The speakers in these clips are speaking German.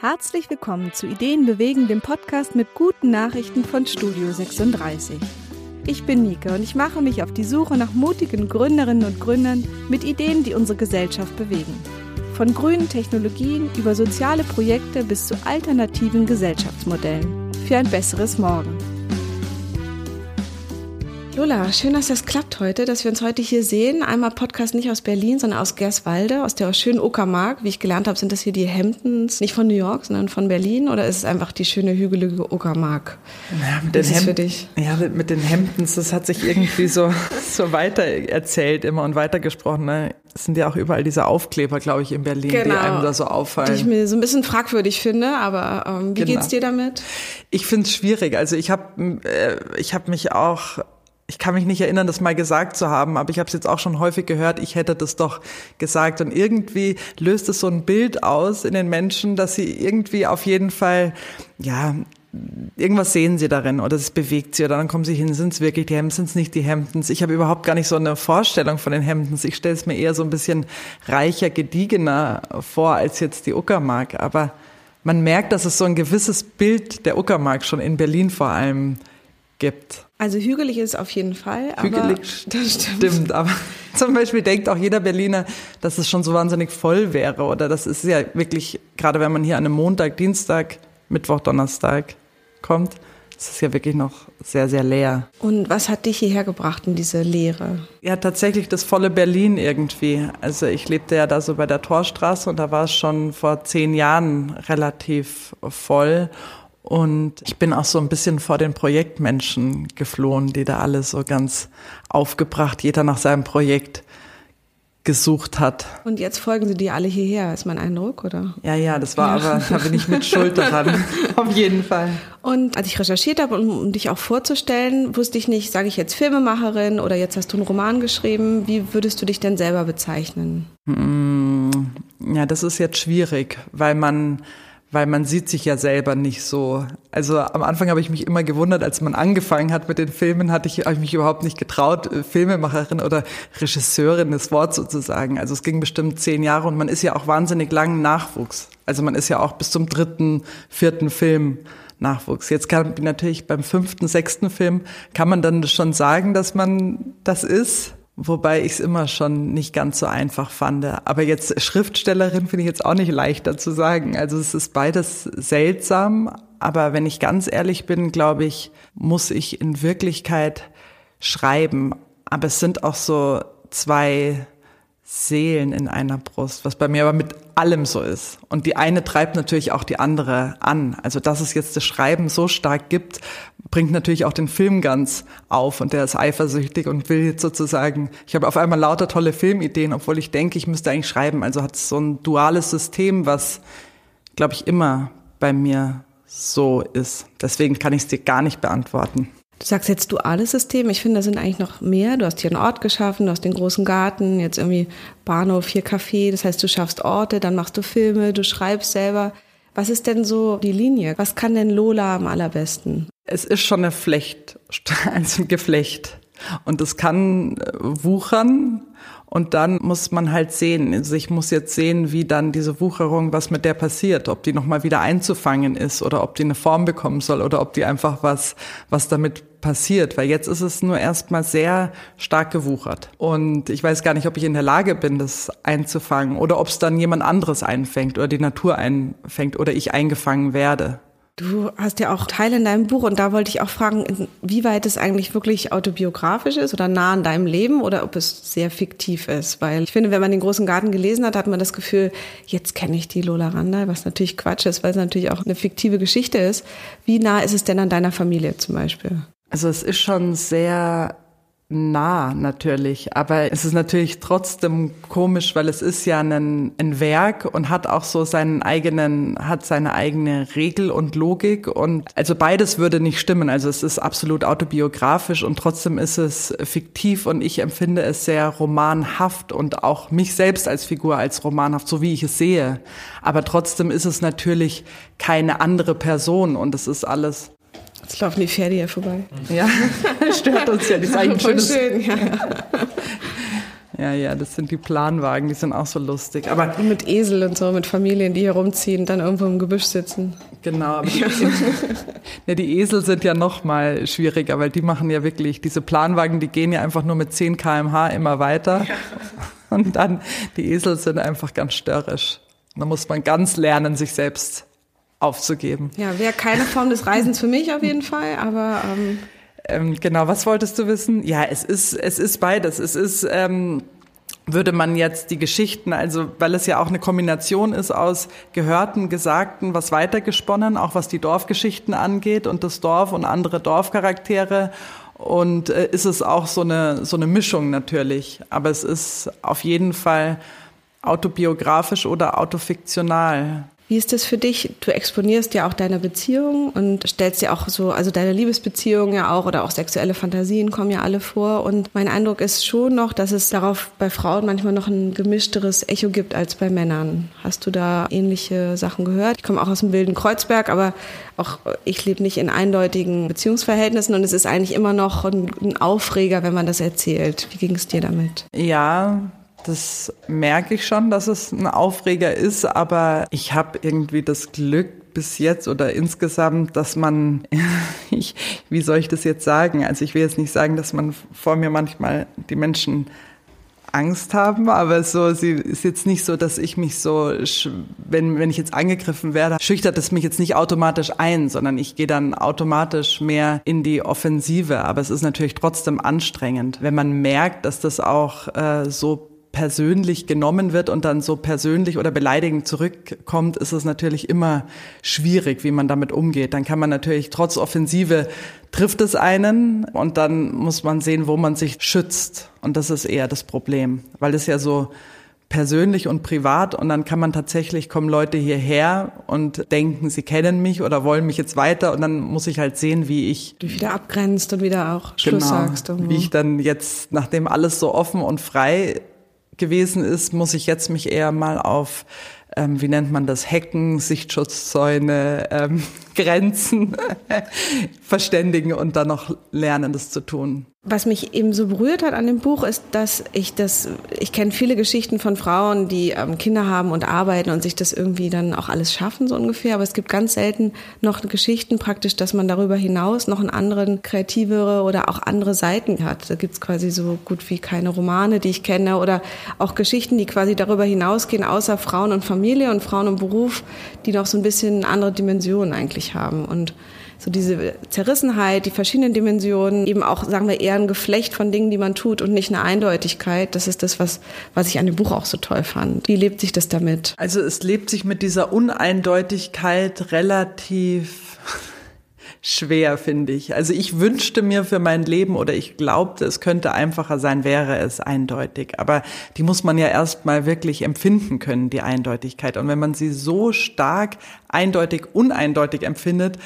Herzlich willkommen zu Ideen bewegen, dem Podcast mit guten Nachrichten von Studio 36. Ich bin Nike und ich mache mich auf die Suche nach mutigen Gründerinnen und Gründern mit Ideen, die unsere Gesellschaft bewegen. Von grünen Technologien über soziale Projekte bis zu alternativen Gesellschaftsmodellen für ein besseres Morgen. Lola, schön, dass das klappt heute, dass wir uns heute hier sehen. Einmal Podcast nicht aus Berlin, sondern aus Gerswalde, aus der schönen Uckermark. Wie ich gelernt habe, sind das hier die Hamptons, nicht von New York, sondern von Berlin? Oder ist es einfach die schöne hügelige Uckermark? Ja, mit das den ist für dich? Ja, mit den Hamptons, das hat sich irgendwie so, so weiter erzählt immer und weitergesprochen. Ne? Es sind ja auch überall diese Aufkleber, glaube ich, in Berlin, genau, die einem da so auffallen. Die ich mir so ein bisschen fragwürdig finde, aber ähm, wie genau. geht's dir damit? Ich finde es schwierig. Also ich habe äh, ich hab mich auch ich kann mich nicht erinnern, das mal gesagt zu haben, aber ich habe es jetzt auch schon häufig gehört, ich hätte das doch gesagt. Und irgendwie löst es so ein Bild aus in den Menschen, dass sie irgendwie auf jeden Fall, ja, irgendwas sehen sie darin oder es bewegt sie oder dann kommen sie hin, sind es wirklich die Hemden, sind es nicht die Hemdens. Ich habe überhaupt gar nicht so eine Vorstellung von den Hemdens. Ich stelle es mir eher so ein bisschen reicher, gediegener vor als jetzt die Uckermark. Aber man merkt, dass es so ein gewisses Bild der Uckermark schon in Berlin vor allem gibt. Also hügelig ist auf jeden Fall. hügelig das stimmt. stimmt. Aber zum Beispiel denkt auch jeder Berliner, dass es schon so wahnsinnig voll wäre. Oder das ist ja wirklich, gerade wenn man hier an einem Montag, Dienstag, Mittwoch, Donnerstag kommt, ist es ja wirklich noch sehr, sehr leer. Und was hat dich hierher gebracht in diese Leere? Ja, tatsächlich das volle Berlin irgendwie. Also ich lebte ja da so bei der Torstraße und da war es schon vor zehn Jahren relativ voll. Und ich bin auch so ein bisschen vor den Projektmenschen geflohen, die da alle so ganz aufgebracht, jeder nach seinem Projekt gesucht hat. Und jetzt folgen sie dir alle hierher, ist mein Eindruck, oder? Ja, ja, das war ja. aber, da bin ich mit Schuld daran, auf jeden Fall. Und als ich recherchiert habe, um, um dich auch vorzustellen, wusste ich nicht, sage ich jetzt Filmemacherin oder jetzt hast du einen Roman geschrieben, wie würdest du dich denn selber bezeichnen? Hm, ja, das ist jetzt schwierig, weil man weil man sieht sich ja selber nicht so. Also am Anfang habe ich mich immer gewundert, als man angefangen hat mit den Filmen, hatte ich, ich mich überhaupt nicht getraut, äh, Filmemacherin oder Regisseurin das Wort sozusagen. Also es ging bestimmt zehn Jahre und man ist ja auch wahnsinnig lang Nachwuchs. Also man ist ja auch bis zum dritten, vierten Film Nachwuchs. Jetzt kann natürlich beim fünften, sechsten Film kann man dann schon sagen, dass man das ist. Wobei ich es immer schon nicht ganz so einfach fand. Aber jetzt Schriftstellerin finde ich jetzt auch nicht leichter zu sagen. Also es ist beides seltsam. Aber wenn ich ganz ehrlich bin, glaube ich, muss ich in Wirklichkeit schreiben. Aber es sind auch so zwei Seelen in einer Brust, was bei mir aber mit allem so ist. Und die eine treibt natürlich auch die andere an. Also dass es jetzt das Schreiben so stark gibt, bringt natürlich auch den Film ganz auf und der ist eifersüchtig und will jetzt sozusagen, ich habe auf einmal lauter tolle Filmideen, obwohl ich denke, ich müsste eigentlich schreiben. Also hat es so ein duales System, was, glaube ich, immer bei mir so ist. Deswegen kann ich es dir gar nicht beantworten. Du sagst jetzt duales System. Ich finde, da sind eigentlich noch mehr. Du hast hier einen Ort geschaffen, du hast den großen Garten, jetzt irgendwie Bahnhof, hier Café. Das heißt, du schaffst Orte, dann machst du Filme, du schreibst selber. Was ist denn so die Linie? Was kann denn Lola am allerbesten? Es ist schon eine Flecht, also ein Geflecht. Und es kann äh, wuchern und dann muss man halt sehen, also ich muss jetzt sehen, wie dann diese Wucherung, was mit der passiert, ob die nochmal wieder einzufangen ist oder ob die eine Form bekommen soll oder ob die einfach was, was damit passiert, weil jetzt ist es nur erstmal sehr stark gewuchert. Und ich weiß gar nicht, ob ich in der Lage bin, das einzufangen oder ob es dann jemand anderes einfängt oder die Natur einfängt oder ich eingefangen werde. Du hast ja auch Teile in deinem Buch und da wollte ich auch fragen, inwieweit es eigentlich wirklich autobiografisch ist oder nah an deinem Leben oder ob es sehr fiktiv ist. Weil ich finde, wenn man den großen Garten gelesen hat, hat man das Gefühl, jetzt kenne ich die Lola Randall, was natürlich Quatsch ist, weil es natürlich auch eine fiktive Geschichte ist. Wie nah ist es denn an deiner Familie zum Beispiel? Also es ist schon sehr nah natürlich, aber es ist natürlich trotzdem komisch, weil es ist ja ein, ein Werk und hat auch so seinen eigenen, hat seine eigene Regel und Logik und also beides würde nicht stimmen. Also es ist absolut autobiografisch und trotzdem ist es fiktiv und ich empfinde es sehr romanhaft und auch mich selbst als Figur als romanhaft, so wie ich es sehe. Aber trotzdem ist es natürlich keine andere Person und es ist alles Jetzt laufen die Pferde hier vorbei. Ja, stört uns ja. Das ist eigentlich schönes, schön, ja. Ja, ja, das sind die Planwagen, die sind auch so lustig. Aber und mit Esel und so, mit Familien, die hier rumziehen, dann irgendwo im Gebüsch sitzen. Genau. Aber die, ja, die Esel sind ja noch mal schwieriger, weil die machen ja wirklich, diese Planwagen, die gehen ja einfach nur mit 10 km/h immer weiter. Ja. Und dann, die Esel sind einfach ganz störrisch. Da muss man ganz lernen, sich selbst aufzugeben. Ja, wäre keine Form des Reisens für mich auf jeden Fall, aber ähm ähm, genau, was wolltest du wissen? Ja, es ist, es ist beides. Es ist, ähm, würde man jetzt die Geschichten, also weil es ja auch eine Kombination ist aus Gehörten, Gesagten, was weitergesponnen, auch was die Dorfgeschichten angeht und das Dorf und andere Dorfcharaktere. Und äh, ist es auch so eine, so eine Mischung natürlich. Aber es ist auf jeden Fall autobiografisch oder autofiktional. Wie ist das für dich? Du exponierst ja auch deine Beziehung und stellst ja auch so, also deine Liebesbeziehung ja auch oder auch sexuelle Fantasien kommen ja alle vor. Und mein Eindruck ist schon noch, dass es darauf bei Frauen manchmal noch ein gemischteres Echo gibt als bei Männern. Hast du da ähnliche Sachen gehört? Ich komme auch aus dem wilden Kreuzberg, aber auch ich lebe nicht in eindeutigen Beziehungsverhältnissen und es ist eigentlich immer noch ein Aufreger, wenn man das erzählt. Wie ging es dir damit? Ja, das merke ich schon, dass es ein Aufreger ist, aber ich habe irgendwie das Glück bis jetzt oder insgesamt, dass man, ich, wie soll ich das jetzt sagen? Also ich will jetzt nicht sagen, dass man vor mir manchmal die Menschen Angst haben, aber so, sie ist jetzt nicht so, dass ich mich so, wenn, wenn ich jetzt angegriffen werde, schüchtert es mich jetzt nicht automatisch ein, sondern ich gehe dann automatisch mehr in die Offensive. Aber es ist natürlich trotzdem anstrengend, wenn man merkt, dass das auch äh, so persönlich genommen wird und dann so persönlich oder beleidigend zurückkommt, ist es natürlich immer schwierig, wie man damit umgeht. Dann kann man natürlich trotz Offensive trifft es einen und dann muss man sehen, wo man sich schützt. Und das ist eher das Problem, weil das ja so persönlich und privat und dann kann man tatsächlich kommen Leute hierher und denken, sie kennen mich oder wollen mich jetzt weiter und dann muss ich halt sehen, wie ich du wieder abgrenzt und wieder auch Schluss genau, sagst. Irgendwo. Wie ich dann jetzt, nachdem alles so offen und frei gewesen ist, muss ich jetzt mich eher mal auf, ähm, wie nennt man das, Hecken, Sichtschutzzäune, ähm, Grenzen verständigen und dann noch lernen, das zu tun. Was mich eben so berührt hat an dem Buch ist, dass ich das, ich kenne viele Geschichten von Frauen, die ähm, Kinder haben und arbeiten und sich das irgendwie dann auch alles schaffen, so ungefähr. Aber es gibt ganz selten noch Geschichten praktisch, dass man darüber hinaus noch einen anderen kreativere oder auch andere Seiten hat. Da gibt's quasi so gut wie keine Romane, die ich kenne oder auch Geschichten, die quasi darüber hinausgehen, außer Frauen und Familie und Frauen und Beruf, die noch so ein bisschen andere Dimensionen eigentlich haben. Und so diese Zerrissenheit, die verschiedenen Dimensionen, eben auch, sagen wir, eher ein Geflecht von Dingen, die man tut und nicht eine Eindeutigkeit. Das ist das, was, was ich an dem Buch auch so toll fand. Wie lebt sich das damit? Also es lebt sich mit dieser Uneindeutigkeit relativ schwer, finde ich. Also ich wünschte mir für mein Leben oder ich glaubte, es könnte einfacher sein, wäre es eindeutig. Aber die muss man ja erstmal wirklich empfinden können, die Eindeutigkeit. Und wenn man sie so stark eindeutig, uneindeutig empfindet,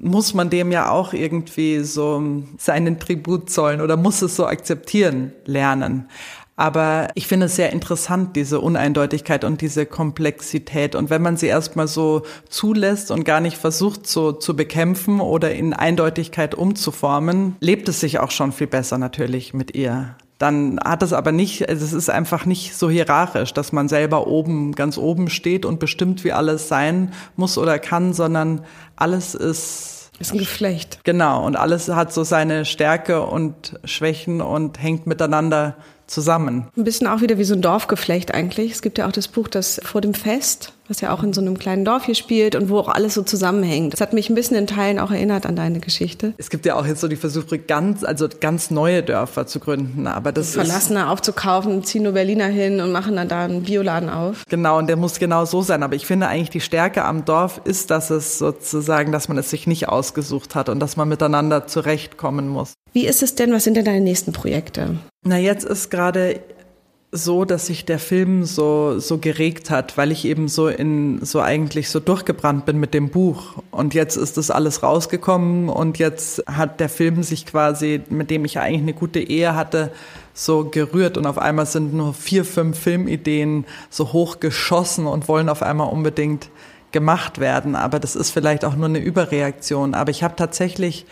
muss man dem ja auch irgendwie so seinen Tribut zollen oder muss es so akzeptieren lernen. Aber ich finde es sehr interessant, diese Uneindeutigkeit und diese Komplexität. Und wenn man sie erstmal so zulässt und gar nicht versucht so zu bekämpfen oder in Eindeutigkeit umzuformen, lebt es sich auch schon viel besser natürlich mit ihr dann hat es aber nicht, also es ist einfach nicht so hierarchisch, dass man selber oben, ganz oben steht und bestimmt, wie alles sein muss oder kann, sondern alles ist ist ein Geflecht. Genau, und alles hat so seine Stärke und Schwächen und hängt miteinander zusammen. Ein bisschen auch wieder wie so ein Dorfgeflecht eigentlich. Es gibt ja auch das Buch, das vor dem Fest, was ja auch in so einem kleinen Dorf hier spielt und wo auch alles so zusammenhängt. Das hat mich ein bisschen in Teilen auch erinnert an deine Geschichte. Es gibt ja auch jetzt so die Versuche, ganz, also ganz neue Dörfer zu gründen, aber das Verlassene aufzukaufen, ziehen nur Berliner hin und machen dann da einen Bioladen auf. Genau, und der muss genau so sein. Aber ich finde eigentlich die Stärke am Dorf ist, dass es sozusagen, dass man es sich nicht ausgesucht hat und dass man miteinander zurechtkommen muss. Wie ist es denn? Was sind denn deine nächsten Projekte? Na, jetzt ist gerade so, dass sich der Film so, so geregt hat, weil ich eben so in, so eigentlich so durchgebrannt bin mit dem Buch. Und jetzt ist das alles rausgekommen und jetzt hat der Film sich quasi, mit dem ich eigentlich eine gute Ehe hatte, so gerührt und auf einmal sind nur vier, fünf Filmideen so hochgeschossen und wollen auf einmal unbedingt gemacht werden. Aber das ist vielleicht auch nur eine Überreaktion. Aber ich habe tatsächlich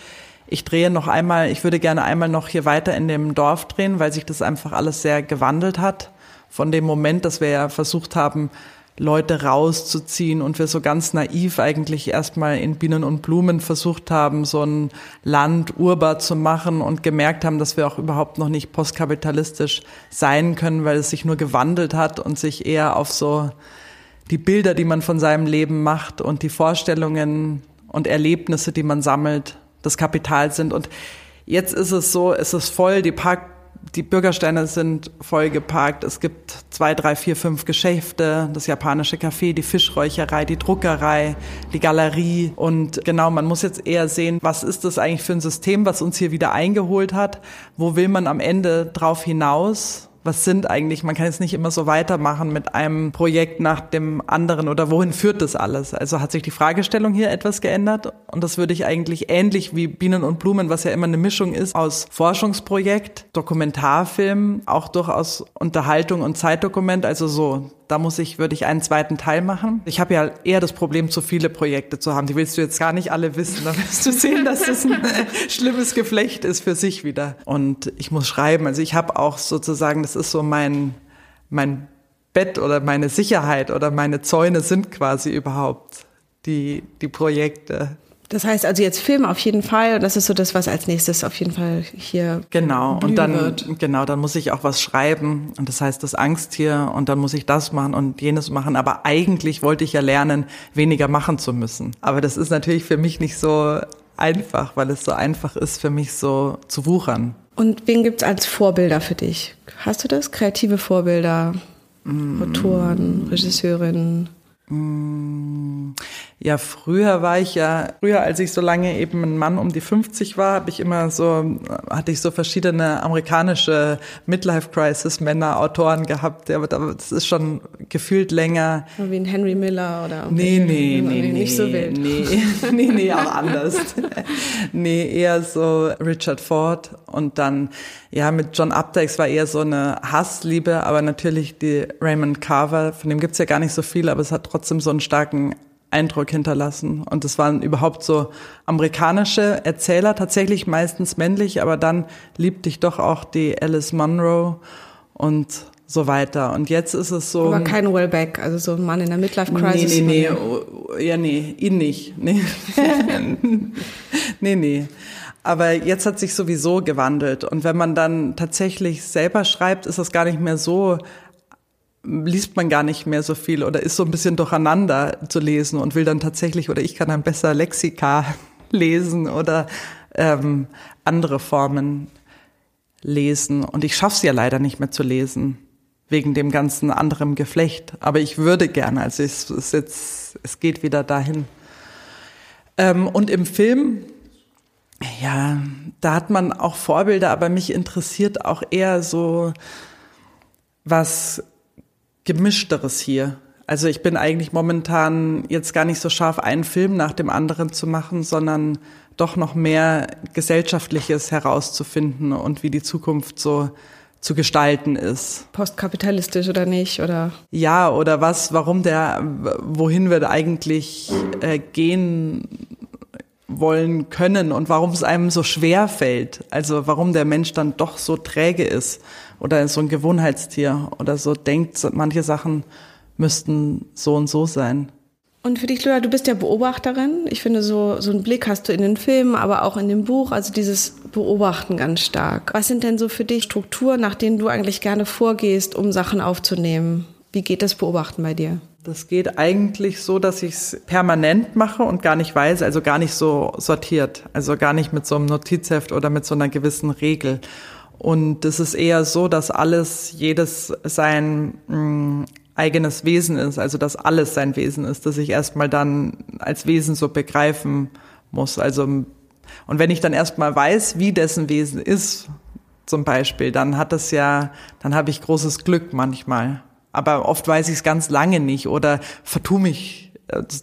ich drehe noch einmal, ich würde gerne einmal noch hier weiter in dem Dorf drehen, weil sich das einfach alles sehr gewandelt hat. Von dem Moment, dass wir ja versucht haben, Leute rauszuziehen und wir so ganz naiv eigentlich erstmal in Bienen und Blumen versucht haben, so ein Land urbar zu machen und gemerkt haben, dass wir auch überhaupt noch nicht postkapitalistisch sein können, weil es sich nur gewandelt hat und sich eher auf so die Bilder, die man von seinem Leben macht und die Vorstellungen und Erlebnisse, die man sammelt, das Kapital sind. Und jetzt ist es so, es ist voll, die Park die Bürgersteine sind voll geparkt. Es gibt zwei, drei, vier, fünf Geschäfte, das japanische Café, die Fischräucherei, die Druckerei, die Galerie. Und genau, man muss jetzt eher sehen, was ist das eigentlich für ein System, was uns hier wieder eingeholt hat? Wo will man am Ende drauf hinaus? Was sind eigentlich, man kann jetzt nicht immer so weitermachen mit einem Projekt nach dem anderen oder wohin führt das alles? Also hat sich die Fragestellung hier etwas geändert und das würde ich eigentlich ähnlich wie Bienen und Blumen, was ja immer eine Mischung ist aus Forschungsprojekt, Dokumentarfilm, auch durchaus Unterhaltung und Zeitdokument, also so da muss ich, würde ich einen zweiten Teil machen. Ich habe ja eher das Problem, zu viele Projekte zu haben. Die willst du jetzt gar nicht alle wissen. Da wirst du sehen, dass das ein schlimmes Geflecht ist für sich wieder. Und ich muss schreiben. Also ich habe auch sozusagen, das ist so mein, mein Bett oder meine Sicherheit oder meine Zäune sind quasi überhaupt die, die Projekte. Das heißt also jetzt Film auf jeden Fall. Das ist so das, was als nächstes auf jeden Fall hier genau und dann wird. genau dann muss ich auch was schreiben und das heißt das Angsttier und dann muss ich das machen und jenes machen. Aber eigentlich wollte ich ja lernen, weniger machen zu müssen. Aber das ist natürlich für mich nicht so einfach, weil es so einfach ist für mich so zu wuchern. Und wen gibt's als Vorbilder für dich? Hast du das? Kreative Vorbilder, mm. Autoren, Regisseurinnen? Mm. Ja, früher war ich ja, früher als ich so lange eben ein Mann um die 50 war, habe ich immer so, hatte ich so verschiedene amerikanische Midlife-Crisis-Männer, Autoren gehabt. Aber das ist schon gefühlt länger. Wie ein Henry Miller oder? Nee, nee, nee, nee, nicht so wild. Nee, nee, nee, auch anders. nee, eher so Richard Ford und dann, ja, mit John Updikes war eher so eine Hassliebe, aber natürlich die Raymond Carver, von dem gibt's ja gar nicht so viel, aber es hat trotzdem so einen starken Eindruck hinterlassen. Und es waren überhaupt so amerikanische Erzähler, tatsächlich meistens männlich, aber dann liebte ich doch auch die Alice Munro und so weiter. Und jetzt ist es so. Aber kein Wellbeck, also so ein Mann in der Midlife-Crisis. Nee, nee, nee, oh, ja, nee, ihn nicht. Nee. nee, nee. Aber jetzt hat sich sowieso gewandelt. Und wenn man dann tatsächlich selber schreibt, ist das gar nicht mehr so liest man gar nicht mehr so viel oder ist so ein bisschen durcheinander zu lesen und will dann tatsächlich oder ich kann dann besser Lexika lesen oder ähm, andere Formen lesen. Und ich schaff's ja leider nicht mehr zu lesen wegen dem ganzen anderen Geflecht. Aber ich würde gerne. Also es ist jetzt, es geht wieder dahin. Ähm, und im Film, ja, da hat man auch Vorbilder, aber mich interessiert auch eher so, was gemischteres hier. Also ich bin eigentlich momentan jetzt gar nicht so scharf, einen Film nach dem anderen zu machen, sondern doch noch mehr Gesellschaftliches herauszufinden und wie die Zukunft so zu gestalten ist. Postkapitalistisch oder nicht, oder? Ja, oder was, warum der, wohin wir eigentlich äh, gehen wollen können und warum es einem so schwer fällt. Also warum der Mensch dann doch so träge ist oder so ein Gewohnheitstier oder so denkt, manche Sachen müssten so und so sein. Und für dich, Lola, du bist ja Beobachterin. Ich finde, so, so einen Blick hast du in den Filmen, aber auch in dem Buch, also dieses Beobachten ganz stark. Was sind denn so für dich Strukturen, nach denen du eigentlich gerne vorgehst, um Sachen aufzunehmen? Wie geht das Beobachten bei dir? Das geht eigentlich so, dass ich es permanent mache und gar nicht weiß, also gar nicht so sortiert, also gar nicht mit so einem Notizheft oder mit so einer gewissen Regel. Und es ist eher so, dass alles, jedes sein mh, mm, eigenes Wesen ist, also dass alles sein Wesen ist, dass ich erstmal dann als Wesen so begreifen muss. Also, und wenn ich dann erstmal weiß, wie dessen Wesen ist, zum Beispiel, dann hat das ja, dann habe ich großes Glück manchmal. Aber oft weiß ich es ganz lange nicht oder vertue mich.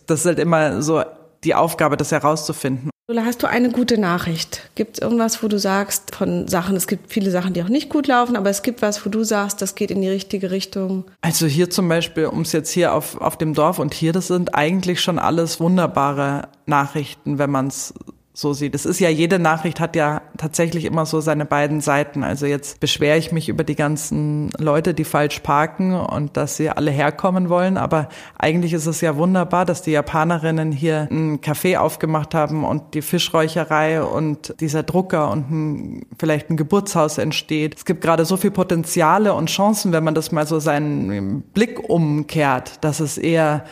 Das ist halt immer so die Aufgabe, das herauszufinden. Lola, hast du eine gute Nachricht? Gibt es irgendwas, wo du sagst, von Sachen, es gibt viele Sachen, die auch nicht gut laufen, aber es gibt was, wo du sagst, das geht in die richtige Richtung? Also hier zum Beispiel, um es jetzt hier auf, auf dem Dorf und hier, das sind eigentlich schon alles wunderbare Nachrichten, wenn man es so sieht. Es ist ja, jede Nachricht hat ja tatsächlich immer so seine beiden Seiten. Also jetzt beschwere ich mich über die ganzen Leute, die falsch parken und dass sie alle herkommen wollen. Aber eigentlich ist es ja wunderbar, dass die Japanerinnen hier ein Café aufgemacht haben und die Fischräucherei und dieser Drucker und ein, vielleicht ein Geburtshaus entsteht. Es gibt gerade so viel Potenziale und Chancen, wenn man das mal so seinen Blick umkehrt, dass es eher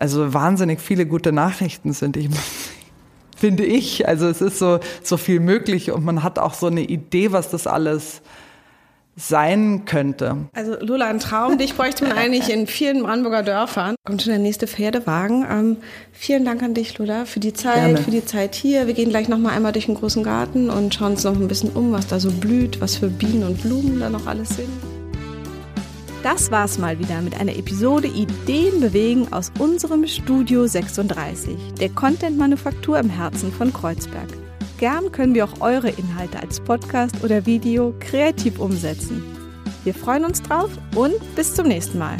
also wahnsinnig viele gute Nachrichten sind. Ich, finde ich. Also es ist so, so viel möglich und man hat auch so eine Idee, was das alles sein könnte. Also Lola, ein Traum, dich bräuchte man eigentlich in vielen Brandenburger Dörfern. Kommt schon der nächste Pferdewagen. Ähm, vielen Dank an dich, Lola, für die Zeit, Gerne. für die Zeit hier. Wir gehen gleich noch mal einmal durch den großen Garten und schauen uns noch ein bisschen um, was da so blüht, was für Bienen und Blumen da noch alles sind. Das war's mal wieder mit einer Episode Ideen bewegen aus unserem Studio 36, der Content-Manufaktur im Herzen von Kreuzberg. Gern können wir auch eure Inhalte als Podcast oder Video kreativ umsetzen. Wir freuen uns drauf und bis zum nächsten Mal.